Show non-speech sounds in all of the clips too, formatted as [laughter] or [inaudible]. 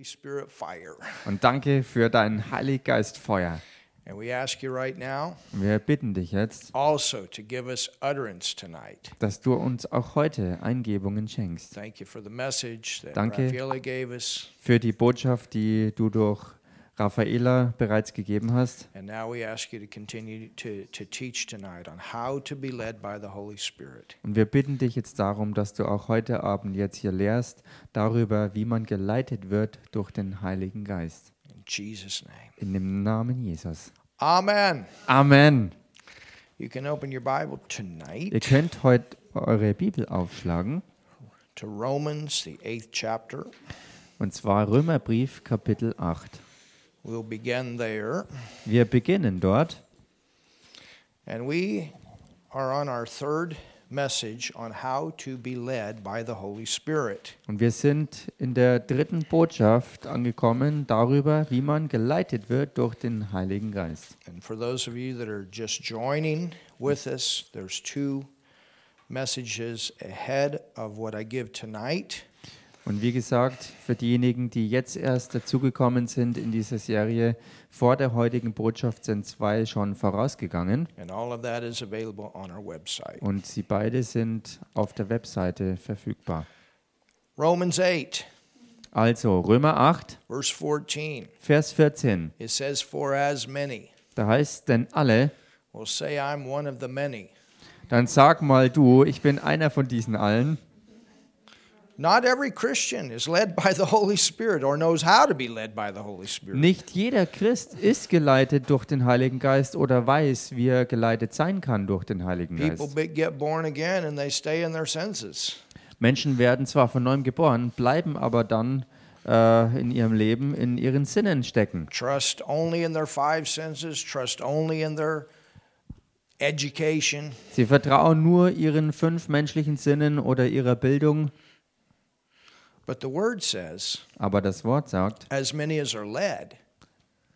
Holy Spirit fire. Und danke für dein Heilig Geist Feuer. And we ask you right now Wir bitten dich jetzt, also to give us utterance tonight. dass du uns auch heute Eingebungen schenkst. Thank you for the message that Danke. Gave us. Für die Botschaft, die du durch Raffaela bereits gegeben hast. And now we ask you to continue to, to teach tonight on how to be led by the Holy Spirit. Und wir bitten dich jetzt darum, dass du auch heute Abend jetzt hier lehrst darüber, wie man geleitet wird durch den Heiligen Geist. In Jesus' name. In dem Namen Jesus. Amen. Amen. You can open your Bible Ihr könnt heute eure Bibel aufschlagen. to Romans, the eighth chapter. Und zwar Römerbrief Kapitel 8. We'll begin there. Wir beginnen dort. And we are on our third message on how to be led by the Holy Spirit. Und wir sind in der dritten Botschaft angekommen darüber, wie man geleitet wird durch den Heiligen Geist. And for those of you that are just joining with us, there's two messages ahead of what I give tonight. Und wie gesagt, für diejenigen, die jetzt erst dazugekommen sind in dieser Serie, vor der heutigen Botschaft sind zwei schon vorausgegangen. And all of that is available on our website. Und sie beide sind auf der Webseite verfügbar. Romans 8, Also Römer 8, verse 14. Vers 14. It says, For as many Da heißt denn alle, will say, I'm one of the many. dann sag mal du, ich bin einer von diesen allen. Not every Christian is led by the Holy Spirit or knows how to be led by the Holy Spirit. Nicht jeder Christ ist geleitet durch den Heiligen Geist oder weiß, wie er geleitet sein kann durch den Heiligen People Geist. be- get born again and they stay in their senses. Menschen werden zwar von neuem geboren, bleiben aber dann äh, in ihrem Leben in ihren Sinnen stecken. Trust only in their five senses, trust only in their education. Sie vertrauen nur ihren fünf menschlichen Sinnen oder ihrer Bildung, But the word says, aber das Wort sagt, as many as are led,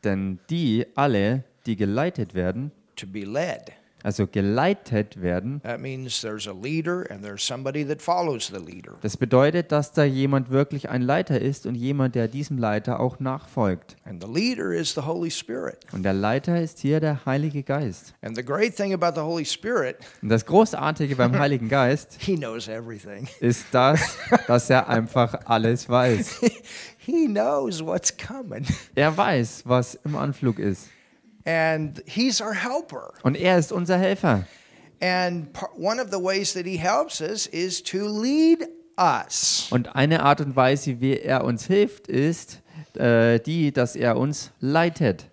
denn die alle, die geleitet werden, to be led. Also geleitet werden, That means there's a leader and there's somebody that follows the leader. das bedeutet, dass da jemand wirklich ein Leiter ist und jemand, der diesem Leiter auch nachfolgt. And the leader is the Holy Spirit. Und der Leiter ist hier der Heilige Geist. And the great thing about the Holy Spirit, Und das Großartige beim [laughs] Heiligen Geist he knows everything. [laughs] ist das, dass er einfach alles weiß. [laughs] he knows what's coming. Er weiß, was im Anflug ist. And he's our helper. Und er ist unser Helfer. And one of the ways that he helps us is to lead us. Und eine Art und Weise, wie er uns hilft, ist äh, die, dass er uns leitet.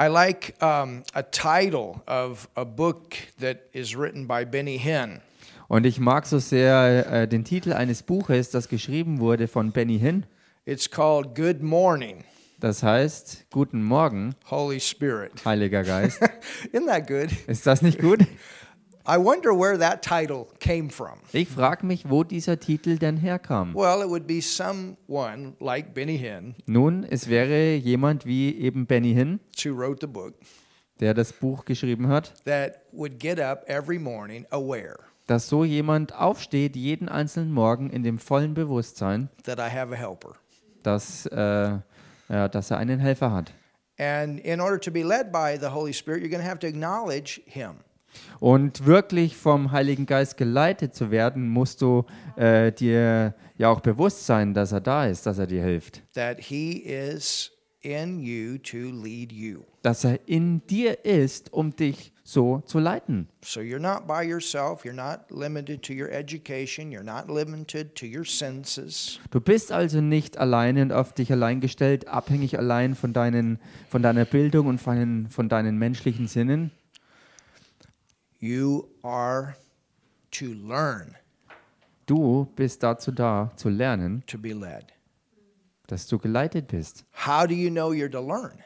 I like um, a title of a book that is written by Benny Hinn. Und ich mag so sehr äh, den Titel eines Buches, das geschrieben wurde von Benny Hinn. It's called Good Morning, Das heißt, Guten Morgen, Holy Spirit. Heiliger Geist. [laughs] Isn't that good? Ist das nicht gut? [laughs] I wonder where that title came from. Ich frage mich, wo dieser Titel denn herkam. Well, it would be someone like Benny Hinn Nun, es wäre jemand wie eben Benny Hinn, who wrote the book der das Buch geschrieben hat, that would get up every morning aware dass so jemand aufsteht jeden einzelnen Morgen in dem vollen Bewusstsein, that I have a helper. dass, äh, ja, dass er einen Helfer hat. And in order to be led by the Holy Spirit, you're going to have to acknowledge Him. Und wirklich vom Heiligen Geist geleitet zu werden, musst du äh, dir ja auch bewusst sein, dass er da ist, dass er dir hilft. that he is in you to lead you. Dass er in dir ist, um dich so zu leiten. So you're not by yourself, you're not limited to your education, you're not limited to your senses. Du bist also nicht alleine und auf dich allein gestellt, abhängig allein von, deinen, von deiner Bildung und von, deinen- von deinen menschlichen Sinnen. You are to learn Du bist dazu da, zu lernen, to be led. dass du geleitet bist. How do you know you're to learn?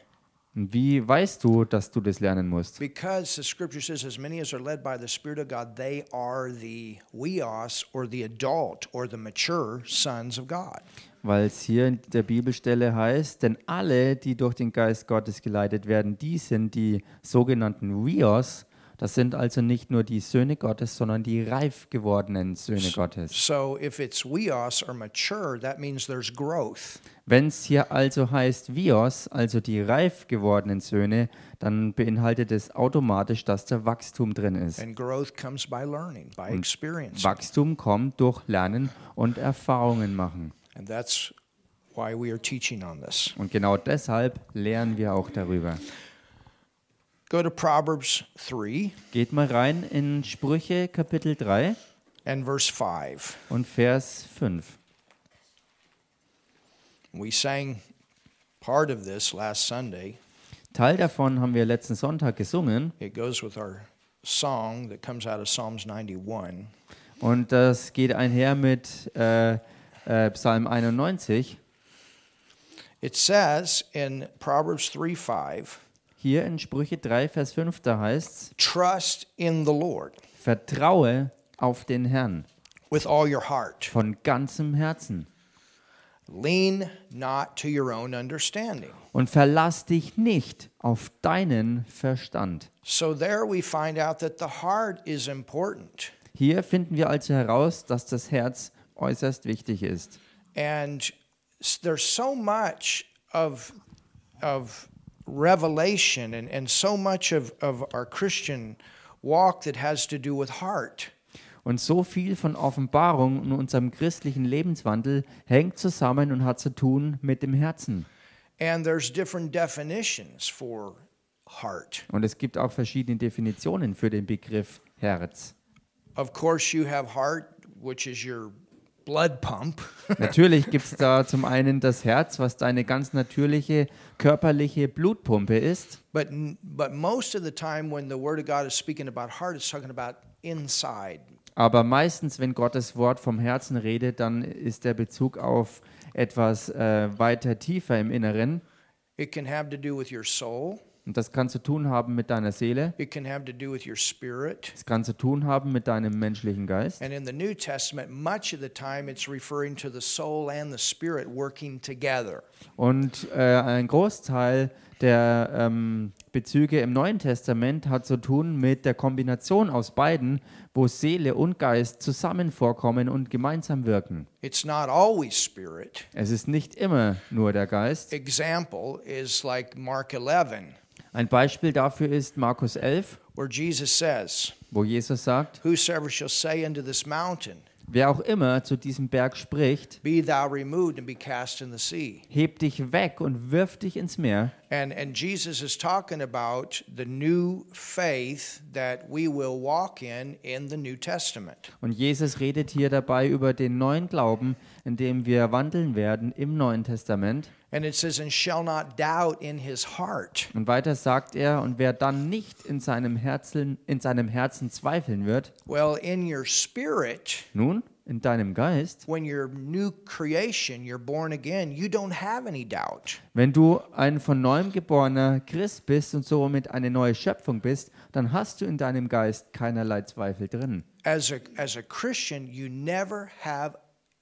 Wie weißt du, dass du das lernen musst? Because the scripture says, as many as are led by the Spirit of God, they are the weos or the adult or the mature sons of God. Weil es hier in der Bibelstelle heißt, denn alle, die durch den Geist Gottes geleitet werden, die sind die sogenannten Vios, Das sind also nicht nur die Söhne Gottes, sondern die reif gewordenen Söhne Gottes. So if it's weos or mature, that means there's growth. Wenn es hier also heißt Vios, also die reif gewordenen Söhne, dann beinhaltet es automatisch, dass da Wachstum drin ist. And growth comes by learning, by experience. Wachstum kommt durch Lernen und Erfahrungen machen. And that's why we are teaching on this. Und genau deshalb lernen wir auch darüber. Go to Proverbs 3 Geht mal rein in Sprüche Kapitel 3 and verse 5. und Vers 5. We sang part of this last Sunday. Teil davon haben wir letzten Sonntag gesungen It goes with our song that comes out of Psalms 91. und das geht einher mit äh, äh, Psalm 91. It says in Proverbs 3 5, Hier in Sprüche 3, Vers 5, da heißt es, trust in the Lord vertraue auf den Herrn with all your heart. von ganzem Herzen Lean not to your own understanding. und verlass dich nicht auf deinen Verstand. So there we find out that the heart is important. Hier finden wir also heraus, dass das Herz äußerst wichtig ist. And there's so much of, of revelation and, and so much of, of our Christian walk that has to do with heart. Und so viel von Offenbarung in unserem christlichen Lebenswandel hängt zusammen und hat zu tun mit dem Herzen. And there's different definitions for heart. Und es gibt auch verschiedene Definitionen für den Begriff Herz. Of course, you have heart, which is your blood pump. [laughs] Natürlich gibt es da zum einen das Herz, was deine ganz natürliche körperliche Blutpumpe ist. but, but most of the time, when the Word of God is speaking about heart, it's talking about inside. Aber meistens, wenn Gottes Wort vom Herzen redet, dann ist der Bezug auf etwas äh, weiter tiefer im Inneren. It can have to do with your soul, Und das kann zu tun haben mit deiner Seele. it can have to do with your spirit. Es kann zu tun haben mit deinem menschlichen Geist. And in the New Testament, much of the time it's referring to the soul and the spirit working together. Und äh, ein Großteil der ähm, Bezüge im Neuen Testament hat zu tun mit der Kombination aus beiden, wo Seele und Geist zusammen vorkommen und gemeinsam wirken. It's not always spirit. Es ist nicht immer nur der Geist. Example is like Mark 11, Ein Beispiel dafür ist Markus 11, where Jesus says, wo Jesus sagt, Whosoever shall say unto this mountain, wer auch immer zu diesem Berg spricht, Be thou removed and be cast in the sea. heb dich weg und wirf dich ins Meer. And, and Jesus is talking about the new faith that we will walk in in the New Testament. Und Jesus redet hier dabei über den neuen Glauben, in dem wir wandeln werden im Neuen Testament. And it says, And shall not doubt in his heart. Und weiter sagt er, und wer dann nicht in seinem Herzen, in seinem Herzen zweifeln wird, Well, in your spirit, nun, in deinem Geist, when you're new creation, you're born again, you don't have any doubt. wenn du ein von neuem geborener Christ bist und somit eine neue Schöpfung bist, dann hast du in deinem Geist keinerlei Zweifel drin. As a, as a Christian, you never have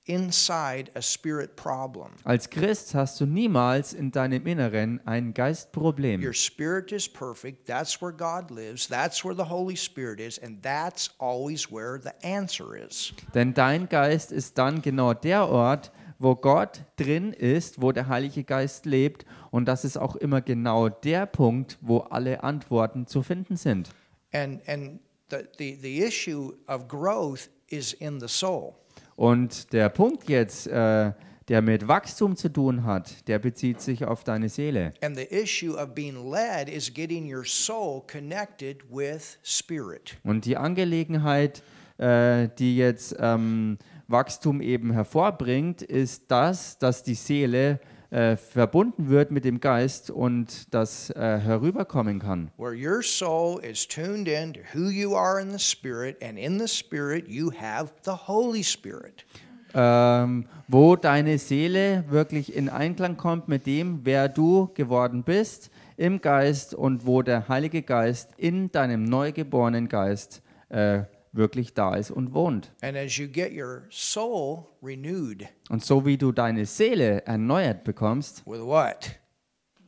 inside a spirit problem. Als Christ hast du niemals in deinem Inneren ein Geistproblem. Your spirit is perfect. That's where God lives. That's where the Holy Spirit is. And that's always where the answer is. Denn dein Geist ist dann genau der Ort, wo Gott drin ist, wo der Heilige Geist lebt. Und das ist auch immer genau der Punkt, wo alle Antworten zu finden sind. And, and the, the, the issue of growth is in the soul. Und der Punkt jetzt, äh, der mit Wachstum zu tun hat, der bezieht sich auf deine Seele. And the issue of being led is getting your soul connected with spirit. Und die Angelegenheit, äh, die jetzt ähm, Wachstum eben hervorbringt, ist das, dass die Seele äh, verbunden wird mit dem Geist und das äh, herüberkommen kann. Where your soul is tuned in to who you are in the spirit, and in the spirit you have the Holy Spirit. ähm, wo deine Seele wirklich in Einklang kommt mit dem, wer du geworden bist im Geist und wo der Heilige Geist in deinem neugeborenen Geist äh, wirklich da ist und wohnt. And as you get your soul renewed, Und so wie du deine Seele erneuert bekommst, with what?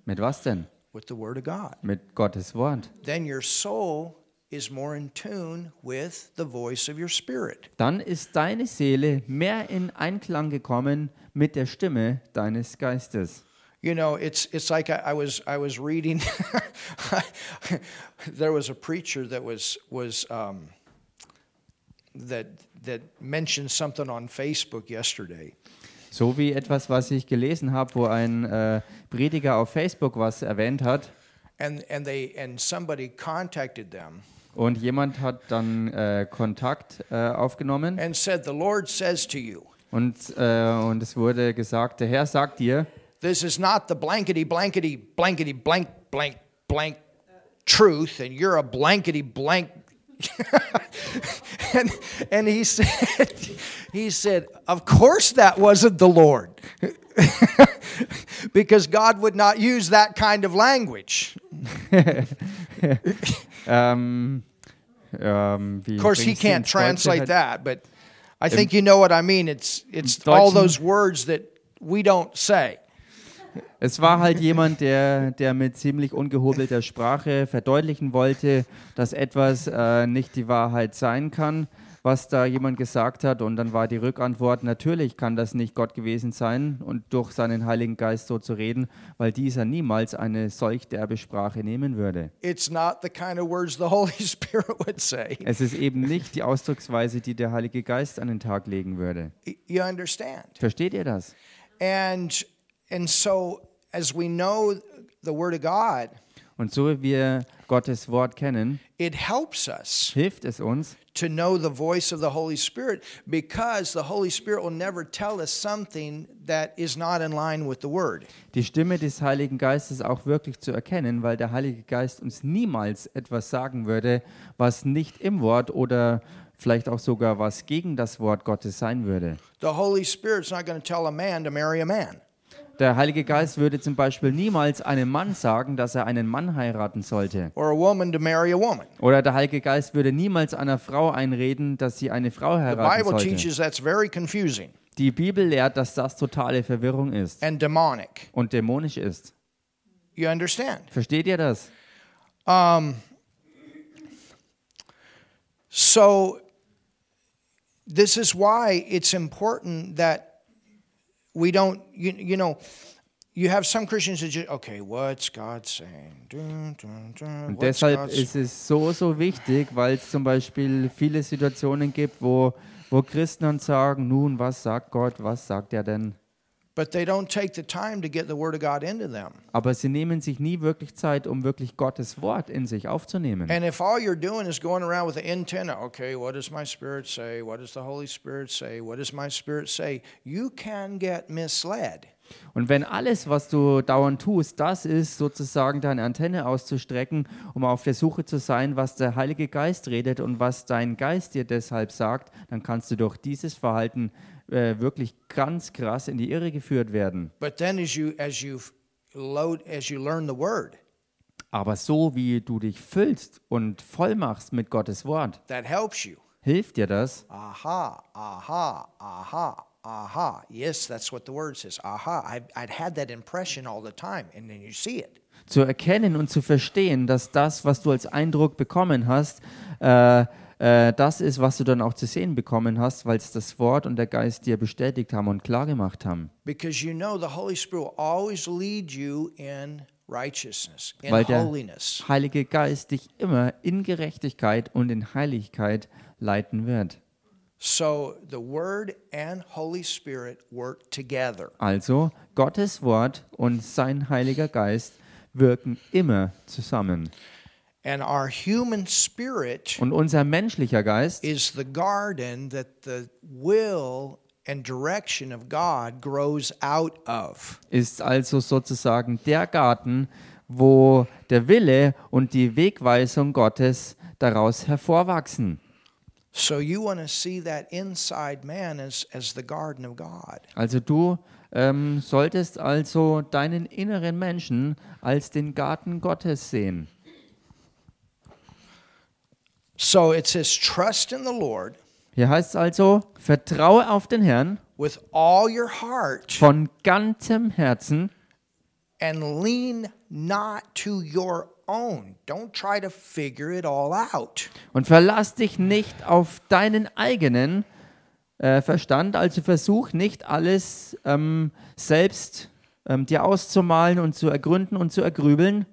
mit was denn? With the Word of God. Mit Gottes Wort. Then your soul is more in tune with the voice of your spirit. Dann ist deine Seele mehr in Einklang gekommen mit der Stimme deines Geistes. You know, it's it's like I, I was I was reading. [laughs] there was a preacher that was was um, that that mentioned something on Facebook yesterday, So wie etwas, was ich gelesen habe, wo ein äh, Prediger auf Facebook was erwähnt hat. and and they and somebody contacted them Und jemand hat dann äh, Kontakt äh, aufgenommen and said, "The Lord says to you, und, äh, und es wurde gesagt, der Herr sagt dir, this is not the blankety blankety blankety blank blank blank truth, and you're a blankety blank." [laughs] [laughs] and and he [laughs] said, he said, "Of course that wasn't the Lord." [laughs] because God would not use that kind of language. [laughs] ähm, wie Of course, he can't translate that, but I think you know what I mean. It's it's all those words that we don't say. Es war halt jemand, der, der mit ziemlich ungehobelter Sprache verdeutlichen wollte, dass etwas äh, nicht die Wahrheit sein kann, was da jemand gesagt hat. Und dann war die Rückantwort, natürlich kann das nicht Gott gewesen sein und durch seinen Heiligen Geist so zu reden, weil dieser niemals eine solch derbe Sprache nehmen würde. It's not the kind of words the Holy [laughs] Spirit would say. Es ist eben nicht die Ausdrucksweise, die der Heilige Geist an den Tag legen würde. Y- You understand? Versteht ihr das? And and so as we know the Word of God, Und so wie wir Gottes Wort kennen, it helps us hilft es uns, to know the voice of the Holy Spirit because the Holy Spirit will never tell us something that is not in line with the Word. die Stimme des Heiligen Geistes auch wirklich zu erkennen, weil der Heilige Geist uns niemals etwas sagen würde, was nicht im Wort oder vielleicht auch sogar was gegen das Wort Gottes sein würde. The Holy Spirit's not going to tell a man to marry a man. Der Heilige Geist würde zum Beispiel niemals einem Mann sagen, dass er einen Mann heiraten sollte. or a woman to marry a woman. Oder der Heilige Geist würde niemals einer Frau einreden, dass sie eine Frau The heiraten Bible sollte. teaches that's very confusing Die Bibel lehrt, dass das totale Verwirrung ist and demonic. und dämonisch ist. You understand? Versteht ihr das? Um, so, this is why it's important that we don't, you, you know, you have some Christians that just, okay, what's God saying? Dun, dun, dun, Und deshalb God ist es so, so wichtig, weil es zum Beispiel viele Situationen gibt, wo, wo Christen dann sagen, nun, was sagt Gott, was sagt er denn? Aber sie nehmen sich nie wirklich Zeit, um wirklich Gottes Wort in sich aufzunehmen. And if all you're doing is going around with the antenna, okay, what does my spirit say? What does the Holy Spirit say? What does my spirit say? You can get misled. Und wenn alles, was du dauernd tust, das ist, sozusagen deine Antenne auszustrecken, um auf der Suche zu sein, was der Heilige Geist redet und was dein Geist dir deshalb sagt, dann kannst du durch dieses Verhalten äh, wirklich ganz krass in die Irre geführt werden. But then as you as you load as you learn the word, Aber so wie du dich füllst und voll machst mit Gottes Wort, that helps you. hilft dir das. Aha, aha, aha, aha. Yes, that's what the word says. Aha. I, I'd had that impression all the time, and then you see it. zu erkennen und zu verstehen, dass das, was du als Eindruck bekommen hast, äh, äh, das ist, was du dann auch zu sehen bekommen hast, weil es das Wort und der Geist dir bestätigt haben und klar gemacht haben. Because you know the Holy Spirit will always lead you in righteousness, in Weil der holiness. Heilige Geist dich immer in Gerechtigkeit und in Heiligkeit leiten wird. So the Word and Holy Spirit work together. Also Gottes Wort und sein Heiliger Geist wirken immer zusammen. Und unser menschlicher Geist is the garden that the will and direction of God grows out of. ist also sozusagen der Garten, wo der Wille und die Wegweisung Gottes daraus hervorwachsen. So you want to see that inside man as, as the garden of God. Also du ähm, solltest also deinen inneren Menschen als den Garten Gottes sehen. So it says, trust in the Lord Hier heißt es also, vertraue auf den Herrn with all your heart von ganzem Herzen and lean not to your own. Don't try to figure it all out. Und verlass dich nicht auf deinen eigenen äh, Verstand, also versuch nicht alles ähm, selbst ähm, dir auszumalen und zu ergründen und zu ergrübeln.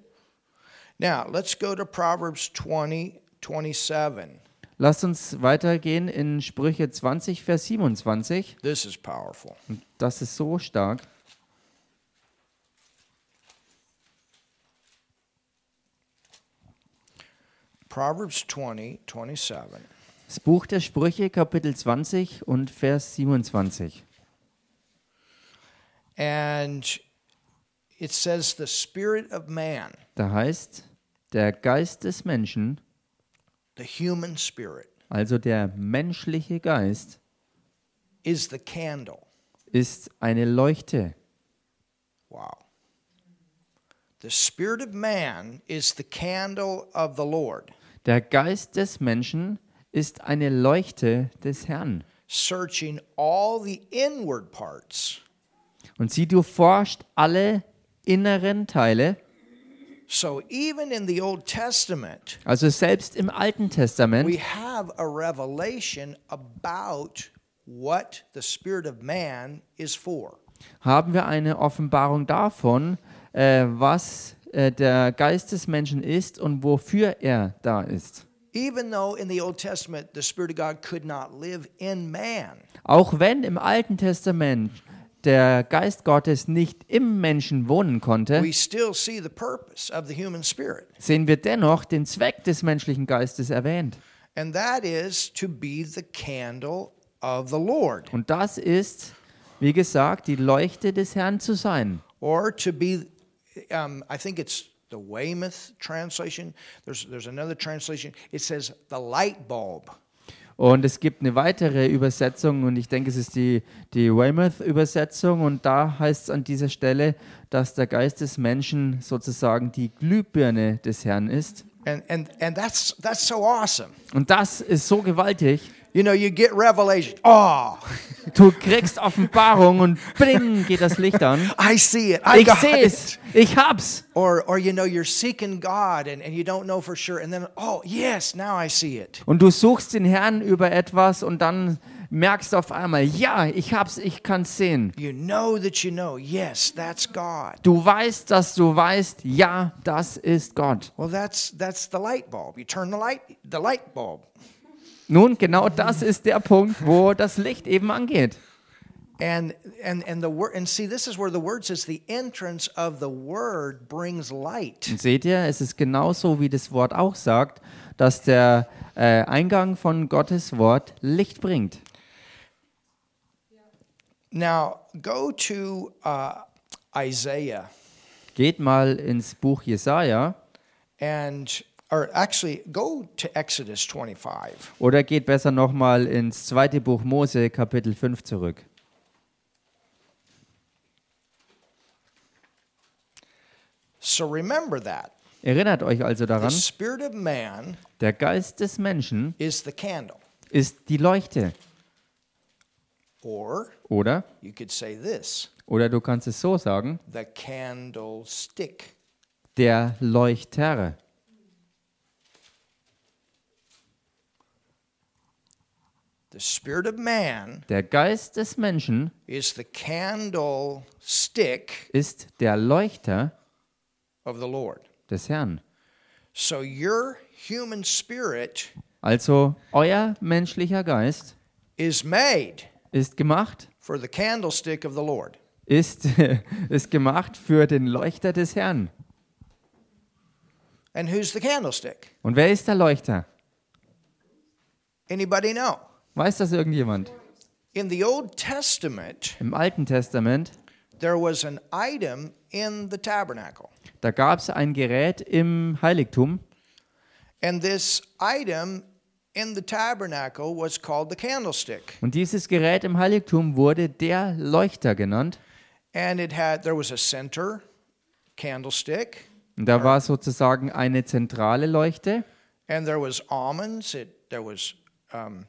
Now, let's go to Proverbs 20, 27. Lasst uns weitergehen in Sprüche 20, Vers 27. This is powerful. Das ist so stark. Proverbs 20, 27. Das Buch der Sprüche, Kapitel 20 und Vers 27. And it says, The spirit of man, Da heißt, der Geist des Menschen, also der menschliche Geist, is the candle. ist eine Leuchte. Wow. The spirit of man is the candle of the Lord, Der Geist des Menschen ist eine Leuchte des Herrn. searching all the inward parts. Und sie durchforscht alle inneren Teile. So even in the Old Testament, Also selbst im Alten Testament we have a revelation about what the spirit of man is for. haben wir eine Offenbarung davon, äh, was äh, der Geist des Menschen ist und wofür er da ist. Even though in the Old Testament the Spirit of God could not live in man, Auch wenn im Alten Testament der Geist Gottes nicht im Menschen wohnen konnte, sehen wir dennoch den Zweck des menschlichen Geistes erwähnt. And that is to be the candle of the Lord, Und das ist, wie gesagt, die Leuchte des Herrn zu sein. or to be, um, I think it's the Weymouth translation. There's, there's another translation. It says the light bulb. Und es gibt eine weitere Übersetzung und ich denke, es ist die, die Weymouth-Übersetzung und da heißt es an dieser Stelle, dass der Geist des Menschen sozusagen die Glühbirne des Herrn ist. And, and, and that's, that's so awesome. Und das ist so gewaltig. You know, you get revelation. Oh, Du kriegst Offenbarung und bling geht das Licht an. I see it. I Ich sehe es. Ich hab's. Or, or you know, you're seeking God and, and you don't know for sure. And then, oh, yes, now I see it. Und du suchst den Herrn über etwas und dann merkst du auf einmal, ja, ich hab's, ich kann's sehen. You know that you know, yes, that's God. Du weißt, dass du weißt, ja, das ist Gott. Well, that's that's the light bulb. You turn the light the light bulb. Nun, genau das ist der Punkt, wo das Licht eben angeht. And and and the word and see this is where the word says the entrance of the word brings light. Und seht ihr, es ist genauso, wie das Wort auch sagt, dass der äh, Eingang von Gottes Wort Licht bringt. Now go to uh, Isaiah Geht mal ins Buch Jesaja and or actually go to Exodus 25. oder geht besser nochmal ins zweite Buch Mose, Kapitel 5 zurück. So remember that. Erinnert euch also The daran, spirit of man der Geist des Menschen is the candle. ist die Leuchte. Or Oder? you could say this, Oder du kannst es so sagen, the candlestick. der Leuchter. The spirit of man Der Geist des Menschen is the candlestick ist der Leuchter of the Lord. des Herrn. So your human spirit Also euer menschlicher Geist is made ist gemacht, for the candlestick of the Lord. ist, [laughs] ist gemacht für den Leuchter des Herrn. And who's the candlestick? Und wer ist der Leuchter? Anybody know? Weiß das irgendjemand? In the Old Testament, Im Alten Testament, there was an item in the tabernacle. da gab es ein Gerät im Heiligtum And this item in the tabernacle was called the candlestick. und dieses Gerät im Heiligtum wurde der Leuchter genannt. And it had there was a center candlestick Und da war sozusagen eine zentrale Leuchte and there was almonds. It there was, um,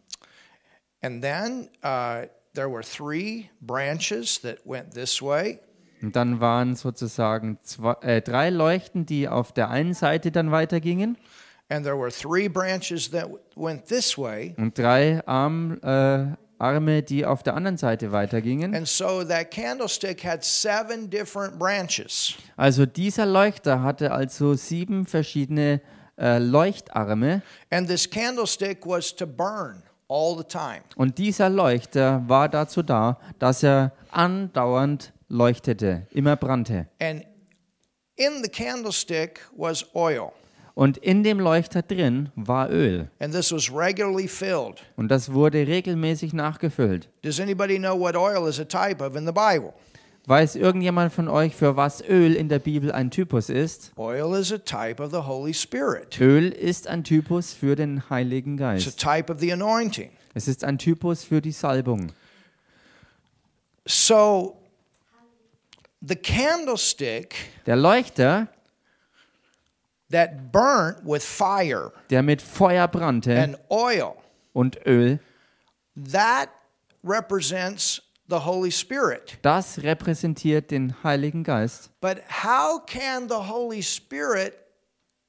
and then uh, there were three branches that went this way, Und dann waren sozusagen zwei, äh, drei Leuchten, die auf der einen Seite dann weitergingen And there were three branches that went this way. und drei Arm, äh, Arme, die auf der anderen Seite weitergingen. And so that candlestick had seven different branches. Also dieser Leuchter hatte also sieben verschiedene äh, Leuchtarme And this candlestick was to burn. Und dieser Leuchter war dazu da, dass er andauernd leuchtete, immer brannte. And in the candlestick was oil. Und in dem Leuchter drin war Öl And this was regularly filled. und das wurde regelmäßig nachgefüllt. Does anybody know what oil is a type of in the Bible? Weiß irgendjemand von euch, für was Öl in der Bibel ein Typus ist? Oil is a type of the Holy Spirit. Öl ist ein Typus für den Heiligen It's a Geist. type of the anointing. Es ist ein Typus für die Salbung. So the candlestick Der Leuchter, that burnt with fire der mit Feuer brannte and oil, und Öl, that represents the Holy Spirit. das repräsentiert den Heiligen Geist. But how can the Holy Spirit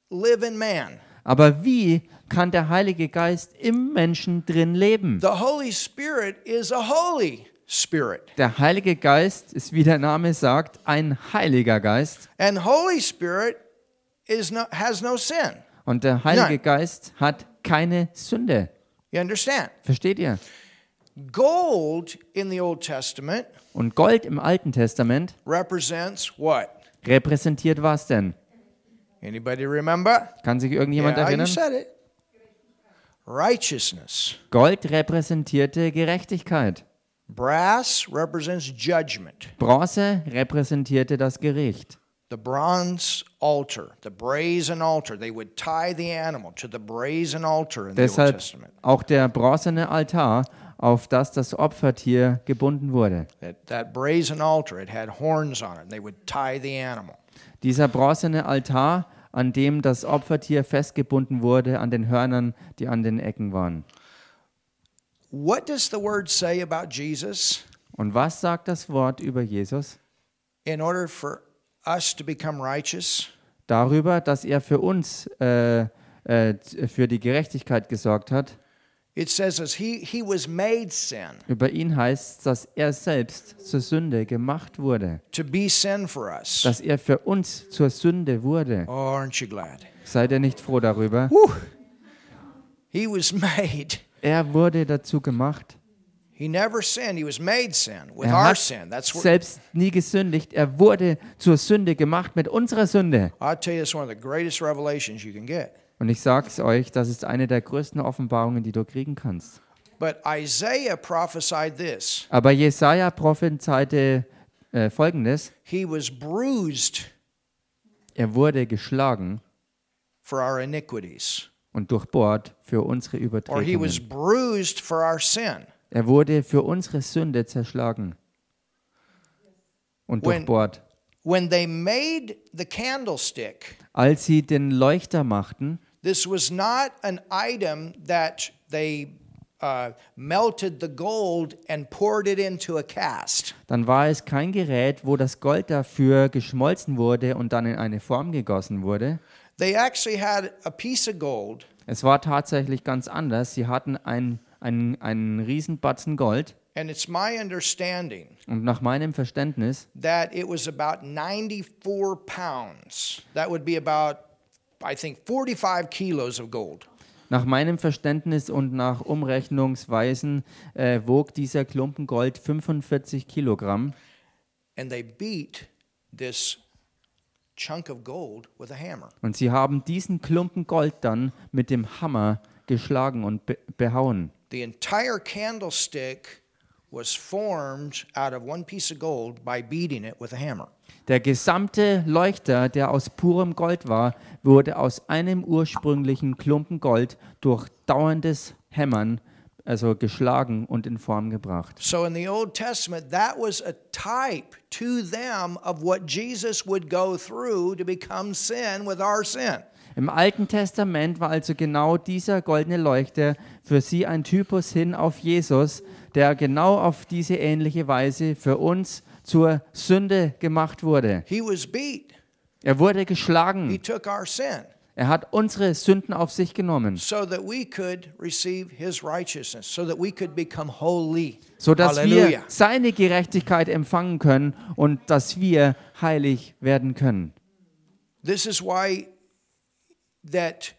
live in man? Aber wie kann der Heilige Geist im Menschen drin leben? The Holy Spirit is a holy spirit. Der Heilige Geist ist, wie der Name sagt, ein Heiliger Geist. And Holy Spirit is no, has no sin. Und der Heilige Nein. Geist hat keine Sünde. You understand? Versteht ihr? Gold in the Old Testament Und Gold im Alten Testament represents what? repräsentiert was denn? Anybody remember? Kann sich irgendjemand yeah, you erinnern? said it. Righteousness. Gold repräsentierte Gerechtigkeit. Brass represents judgment. Bronze repräsentierte das Gericht. The bronze altar, the brazen altar, they would tie the animal to the brazen altar in the Old Deshalb Testament. auch der bronzene Altar, auf das das Opfertier gebunden wurde. Dieser bronzene Altar, an dem das Opfertier festgebunden wurde an den Hörnern, die an den Ecken waren. What does the word say about Jesus? Und was sagt das Wort über Jesus? In order for us to become righteous, Darüber, dass er für uns, äh, äh, für die Gerechtigkeit gesorgt hat. It says as he, he was made sin Über ihn heißt es, dass er selbst zur Sünde gemacht wurde. to be sin for us. Dass er für uns zur Sünde wurde. Oh, aren't you glad? Seid ihr nicht froh darüber? Whew. He was [laughs] made. Er wurde dazu gemacht. He never sinned. He was made sin with Er our hat sin. That's what selbst nie gesündigt. Er wurde zur Sünde gemacht mit unserer Sünde. I'll tell you, it's one of the greatest revelations you can get. Und ich sage es euch, das ist eine der größten Offenbarungen, die du kriegen kannst. But Isaiah prophesied this Aber Jesaja prophezeite äh, folgendes: He was bruised Er wurde geschlagen for our iniquities, und durchbohrt für unsere or he was Übertretungen. bruised for our sin. Er wurde für unsere Sünde zerschlagen und When- durchbohrt. When they made the candlestick, Als sie den Leuchter machten, this was not an item that they uh, melted the gold and poured it into a cast. dann war es kein Gerät, wo das Gold dafür geschmolzen wurde und dann in eine Form gegossen wurde. They actually had a piece of gold Es war tatsächlich ganz anders. Sie hatten ein, ein, einen Riesenbatzen Gold And it's my understanding und nach meinem Verständnis that it was about 94 pounds. That would be about, I think, 45 kilos of gold. Nach meinem Verständnis und nach Umrechnungsweisen äh, wog dieser Klumpen Gold 45 Kilogramm And they beat this chunk of gold with a hammer. und sie haben diesen Klumpen Gold dann mit dem Hammer geschlagen und be behauen. The entire candlestick was formed out of one piece of gold by beating it with a hammer. Der gesamte Leuchter, der aus purem Gold war, wurde aus einem ursprünglichen Klumpen Gold durch dauerndes Hämmern, also geschlagen und in Form gebracht. So in the Old Testament, that was a type to them of what Jesus would go through to become sin with our sin. Im Alten Testament war also genau dieser goldene Leuchter für sie ein Typus hin auf Jesus, der genau auf diese ähnliche Weise für uns zur Sünde gemacht wurde. He was beat. Er wurde He geschlagen. took our sin Er hat unsere Sünden auf sich genommen, so dass wir seine Gerechtigkeit empfangen können und dass wir heilig werden können. This is why that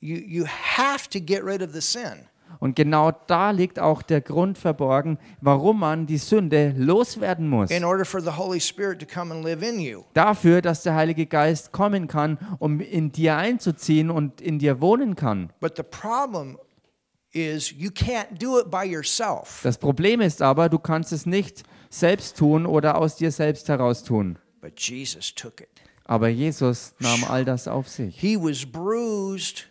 you you have to get rid of the sin. Und genau da liegt auch der Grund verborgen, warum man die Sünde loswerden muss. in order for the Holy Spirit to come and live in you. Dafür, dass der Heilige Geist kommen kann, um in dir einzuziehen und in dir wohnen kann. But the problem is you can't do it by yourself. Das Problem ist aber, du kannst es nicht selbst tun oder aus dir selbst heraus tun. But Jesus took it. Aber Jesus nahm all das auf sich. He was bruised.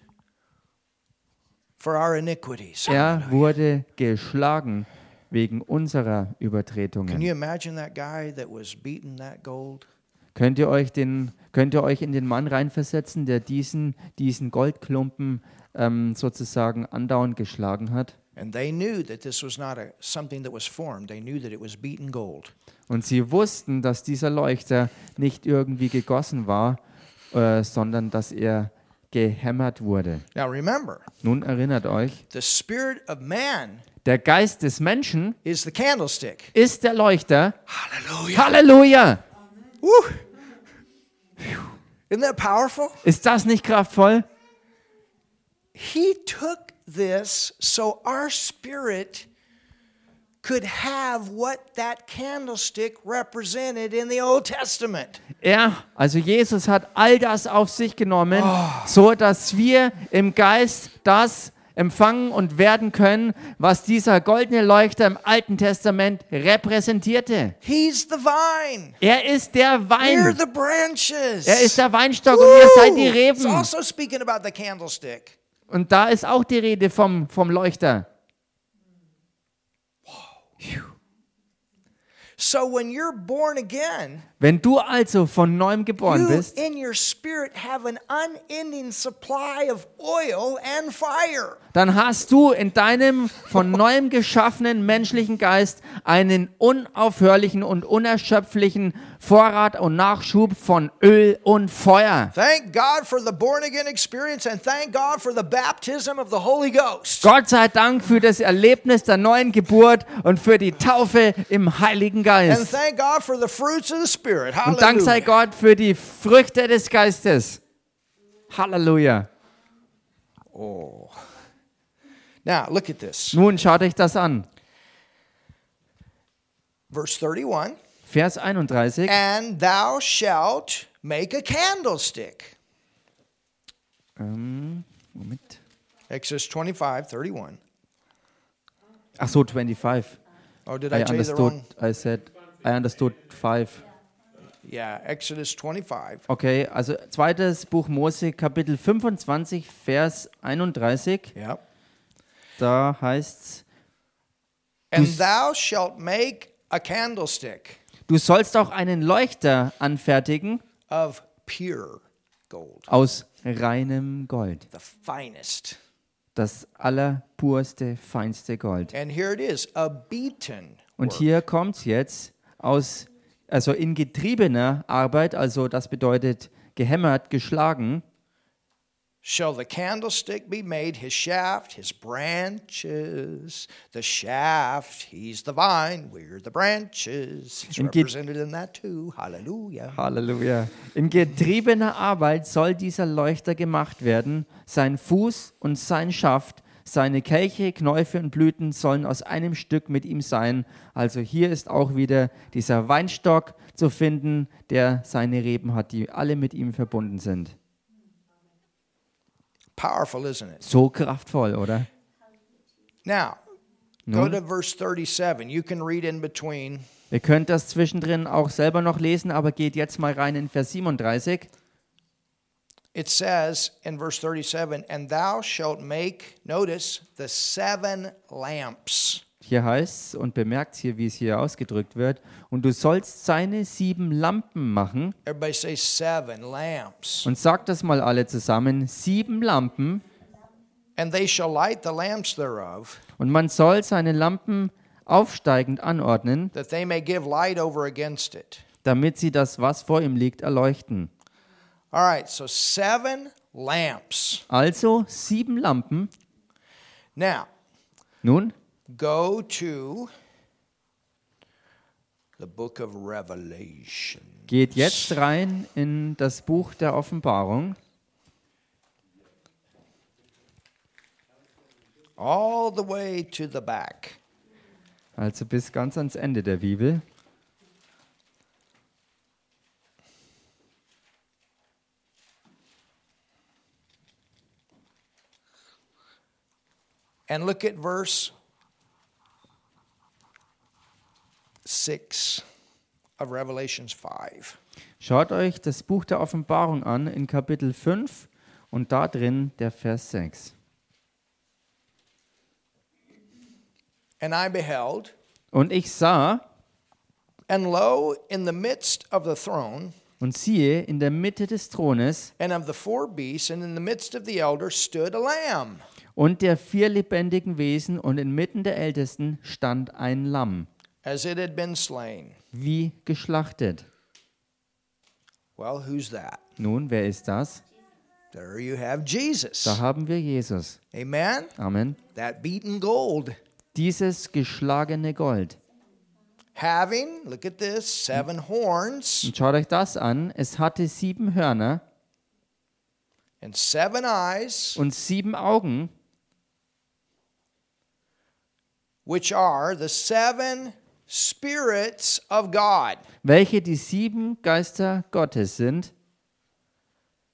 Er wurde geschlagen wegen unserer Can Übertretungen. you imagine that guy that was beating that gold? Könnt ihr euch, den, könnt ihr euch in den Mann reinversetzen, der diesen, diesen Goldklumpen ähm, sozusagen andauernd geschlagen hat? And they knew that this was not a, something that was formed. They knew that it was beaten gold. Und sie wussten, dass dieser Leuchter nicht irgendwie gegossen war, äh, sondern dass er gehämmert wurde. Now remember, Nun erinnert euch, the spirit of man der Geist des Menschen is the candlestick. ist der Leuchter. Halleluja! Woo. Isn't that powerful? Ist das nicht kraftvoll? He took this so our spirit could have what that candlestick represented in the Old Testament. Er, also Jesus hat all das auf sich genommen, so dass wir im Geist das empfangen und werden können, was dieser goldene Leuchter im Alten Testament repräsentierte. He's the vine. Er ist der We're Wein. the branches. Er ist der Weinstock und ihr seid die Woo! Reben. also speaking about the candlestick. Und da ist auch die Rede vom, vom Leuchter. So when you're born again, Wenn du also von neuem geboren you bist, in your spirit have an unending supply of oil and fire. Dann hast du in deinem von [laughs] neuem geschaffenen menschlichen Geist einen unaufhörlichen und unerschöpflichen Vorrat und Nachschub von Öl und Feuer. Thank God for the born again experience and thank God for the baptism of the Holy Ghost. Gott sei Dank für das Erlebnis der neuen Geburt und für die Taufe im Heiligen And Geist. thank God for the fruits of the Spirit. Und Dank sei Hallelujah. Gott für die Früchte des Geistes. Halleluja. Now, look at this. Nun schaut euch das an. Verse 31 Vers 31. And thou shalt make a candlestick. Ähm, Moment. Exodus 25, 31. Ach so, 25. Oh, did I I tell you the wrong? I said, I understood 5. Yeah, Exodus 25. Okay, also zweites Buch Mose, Kapitel 25, Vers 31. Yep. Da heißt's, And thou shalt make a candlestick du sollst auch einen Leuchter anfertigen of pure gold, aus reinem Gold. the finest. Das allerpurste, feinste Gold. And here it is, a beaten. Und work. hier kommt's jetzt aus, also in getriebener Arbeit, also das bedeutet gehämmert, geschlagen, Shall the candlestick be made his shaft, his branches? The shaft, he's the vine, we're the branches. It's represented in that too. Hallelujah. Halleluja. In getriebener Arbeit soll dieser Leuchter gemacht werden. Sein Fuß und sein Schaft, seine Kelche, Knäufe und Blüten sollen aus einem Stück mit ihm sein. Also hier ist auch wieder dieser Weinstock zu finden, der seine Reben hat, die alle mit ihm verbunden sind. Powerful, isn't it? So kraftvoll, oder? Now, go to verse 37. You can read in between. ihr könnt das zwischendrin auch selber noch lesen, aber geht jetzt mal rein in Vers 37. It says in verse 37, And thou shalt make, notice, the seven lamps. Hier heißt es, und bemerkt hier, wie es hier ausgedrückt wird, und du sollst seine sieben Lampen machen, Everybody say seven lamps. und sagt das mal alle zusammen, sieben Lampen, And they shall light the lamps thereof und man soll seine Lampen aufsteigend anordnen, that they may give light over against it. damit sie das, was vor ihm liegt, erleuchten. All right, so seven lamps. Also sieben Lampen. Now, Nun, go to the book of Revelation. geht jetzt rein in das Buch der Offenbarung. All the way to the back. Also bis ganz ans Ende der Bibel. And look at verse 6 of Revelations 5. Schaut euch das Buch der Offenbarung an in Kapitel 5 und da drin der Vers 6. And I beheld, Und ich sah and lo, in the midst of the throne, und siehe, in der Mitte des Thrones and of the four beasts, and in the midst of the elders stood a lamb, und der vier lebendigen Wesen und inmitten der Ältesten stand ein Lamm, as it had been slain. wie geschlachtet. Well, who's that? Nun, wer ist das? There you have Jesus. Da haben wir Jesus. Amen? Amen. That beaten gold. Dieses geschlagene Gold. Having, look at this, seven horns Und schaut euch das an. Es hatte sieben Hörner and seven eyes, und sieben Augen, which are the seven spirits of God. welche die sieben Geister Gottes sind.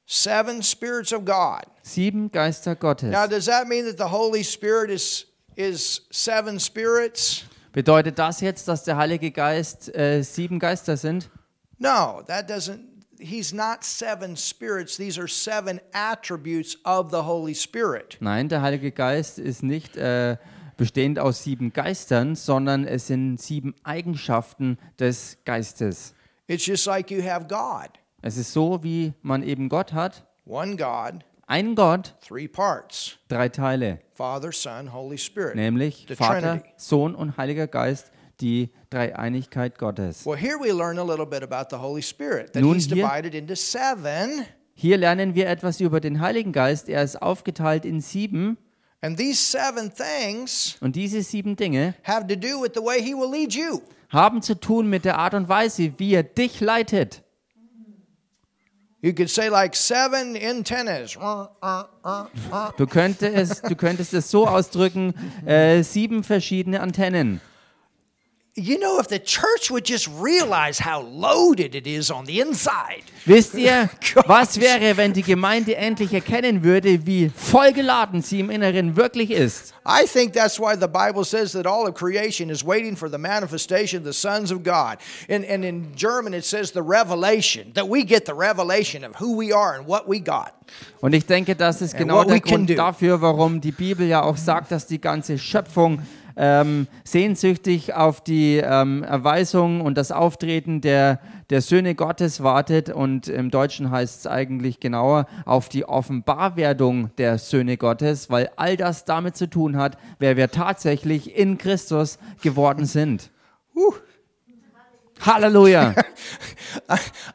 Seven spirits of God. Sieben Geister Gottes. Now, does that mean that the Holy Spirit is is seven spirits? Bedeutet das jetzt, dass der Heilige Geist äh, sieben Geister sind? No, that doesn't. He's not seven spirits. These are seven attributes of the Holy Spirit. Nein, der Heilige Geist ist nicht äh, bestehend aus sieben Geistern, sondern es sind sieben Eigenschaften des Geistes. It's just like you have God, Es ist so, wie man eben Gott hat. one God, Ein Gott, three parts: drei Teile, Father, Son, Holy Spirit. nämlich The Vater, Trinity. Sohn und Heiliger Geist, die Dreieinigkeit Gottes. Well, here we learn a little bit about the Holy Spirit. That Nun He's hier- divided into seven, Hier lernen wir etwas über den Heiligen Geist. Er ist aufgeteilt in sieben and these seven things und diese sieben Dinge have to do with the way He will lead you. haben zu tun mit der Art und Weise, wie er dich leitet. You could say like seven antennas. Du könntest es, du könntest es so ausdrücken, äh, sieben verschiedene Antennen. You know, if the church would just realize how loaded it is on the inside. Wisst ihr, [laughs] was wäre, wenn die Gemeinde endlich erkennen würde, wie vollgeladen sie im Inneren wirklich ist? I think that's why the Bible says that all of creation is waiting for the manifestation of the sons of God. And, and in German it says the revelation, that we get the revelation of who we are and what we got. Und ich denke, das ist And genau what der we can Grund dafür, warum die Bibel ja auch sagt, dass die ganze Schöpfung ähm, sehnsüchtig auf die ähm, Erweisung und das Auftreten der, der Söhne Gottes wartet. Und im Deutschen heißt es eigentlich genauer auf die Offenbarwerdung der Söhne Gottes, weil all das damit zu tun hat, wer wir tatsächlich in Christus geworden sind. Whew. Halleluja! [laughs]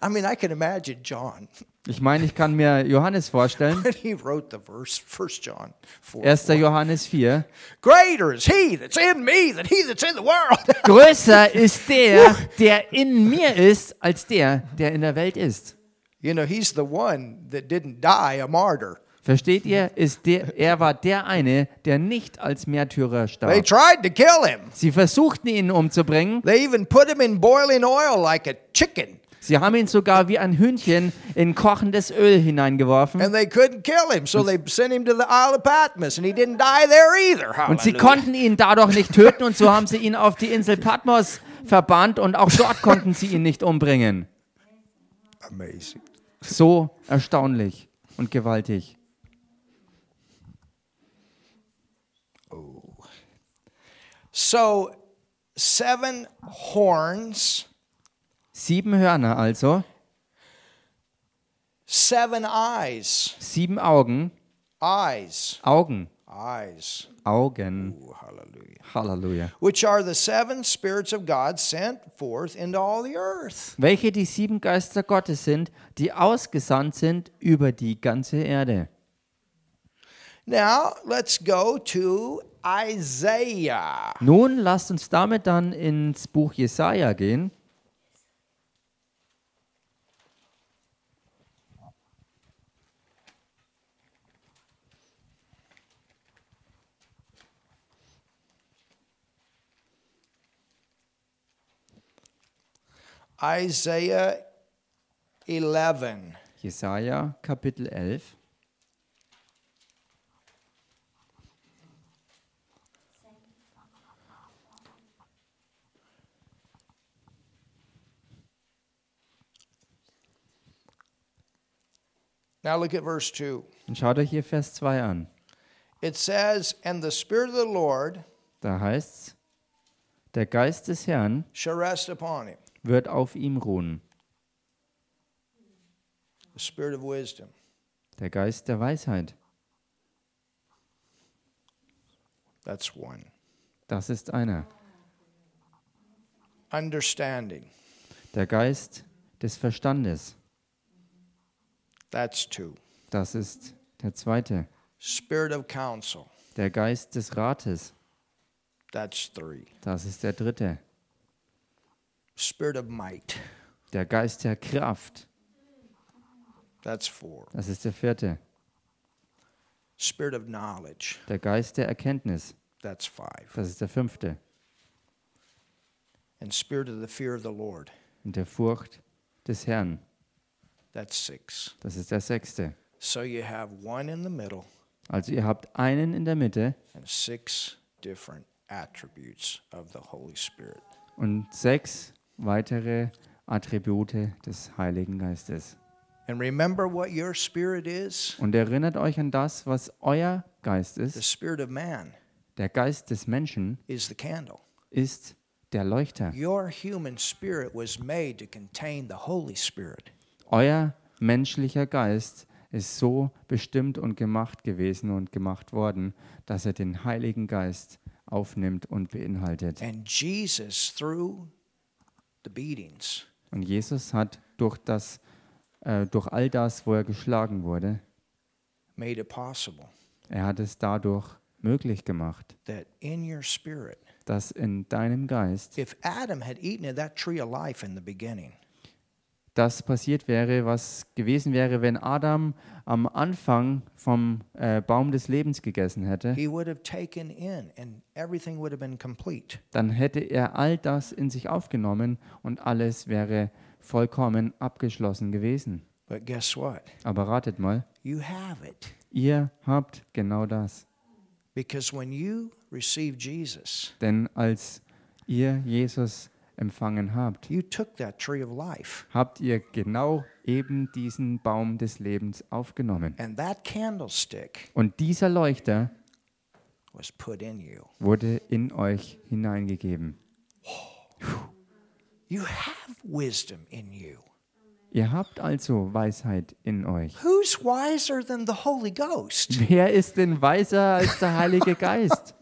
I, mean, I can imagine John Ich meine, ich kann mir Johannes vorstellen, [laughs] he wrote the verse, 1 John 4. 1. Johannes 4. Greater is he that's in me than he that's in the world. [laughs] Größer ist der, der in mir ist, als der, der in der Welt ist. you know, he's the one that didn't die a martyr. Versteht ihr? Ist der, er war der eine, der nicht als Märtyrer They starb. tried to kill him. Sie versuchten ihn umzubringen. They even put him in boiling oil like a chicken, Sie haben ihn sogar wie ein Hühnchen in kochendes Öl hineingeworfen. and they couldn't kill him, so they sent him to the Isle of Patmos, and he didn't die there either. Und sie konnten ihn dadurch nicht töten und so haben sie ihn auf die Insel Patmos verbannt und auch dort konnten sie ihn nicht umbringen. Amazing. So erstaunlich und gewaltig. So, seven horns, Sieben Hörner also, seven eyes, sieben Augen, eyes, Augen. eyes. Augen. Ooh, hallelujah. Halleluja. Which are the seven spirits of God sent forth into all the earth. Welche die sieben Geister Gottes sind, die ausgesandt sind über die ganze Erde. Now, let's go to Isaiah. Nun lasst uns damit dann ins Buch Jesaja gehen. Isaiah 11. Jesaja Kapitel 11. Now look at verse 2. Und schaut euch hier Vers 2 an. It says, And the Spirit of the Lord Da heißt's, der Geist des Herrn shall rest upon him, wird auf ihm ruhen, the Spirit of wisdom, der Geist der Weisheit. that's one, Das ist einer. understanding, Der Geist des Verstandes. that's two, Das ist der zweite. Spirit of counsel, Der Geist des Rates. that's three, Das ist der dritte. Spirit of might, Der Geist der Kraft. that's four, Das ist der vierte. Spirit of knowledge, Der Geist der Erkenntnis. that's five, Das ist der fünfte. and Spirit of the fear of the Lord, Und der Furcht des Herrn. that's six. Das ist der sechste. So you have one in the middle Also ihr habt einen in der Mitte and six different attributes of the Holy Spirit. und sechs weitere Attribute des Heiligen Geistes. And remember what your spirit is? Und erinnert euch an das, was euer Geist The ist. spirit of man Der Geist des Menschen is the candle. ist der Leuchter. Your human spirit was made to contain the Holy Spirit. Euer menschlicher Geist ist so bestimmt und gemacht gewesen und gemacht worden, dass er den Heiligen Geist aufnimmt und beinhaltet. And Jesus, through the Und Jesus hat durch das, äh, durch all das, wo er geschlagen wurde, er hat es dadurch möglich gemacht, that in your spirit, dass in deinem Geist if Adam had eaten of that tree of life in the beginning, das passiert wäre, was gewesen wäre, wenn Adam am Anfang vom äh, Baum des Lebens gegessen hätte, he would have taken in and everything would have been complete. dann hätte er all das in sich aufgenommen und alles wäre vollkommen abgeschlossen gewesen. But guess what? Aber ratet mal, You have it. ihr habt genau das. Because when you receive Jesus, Denn als ihr Jesus empfangen habt, you took that tree of life. habt ihr genau eben diesen Baum des Lebens aufgenommen. And that candlestick Und dieser Leuchter was put in you. wurde in euch hineingegeben. You have wisdom in you. Ihr habt also Weisheit in euch. Who's wiser than the Holy Ghost? Wer ist denn weiser als der Heilige Geist? [laughs]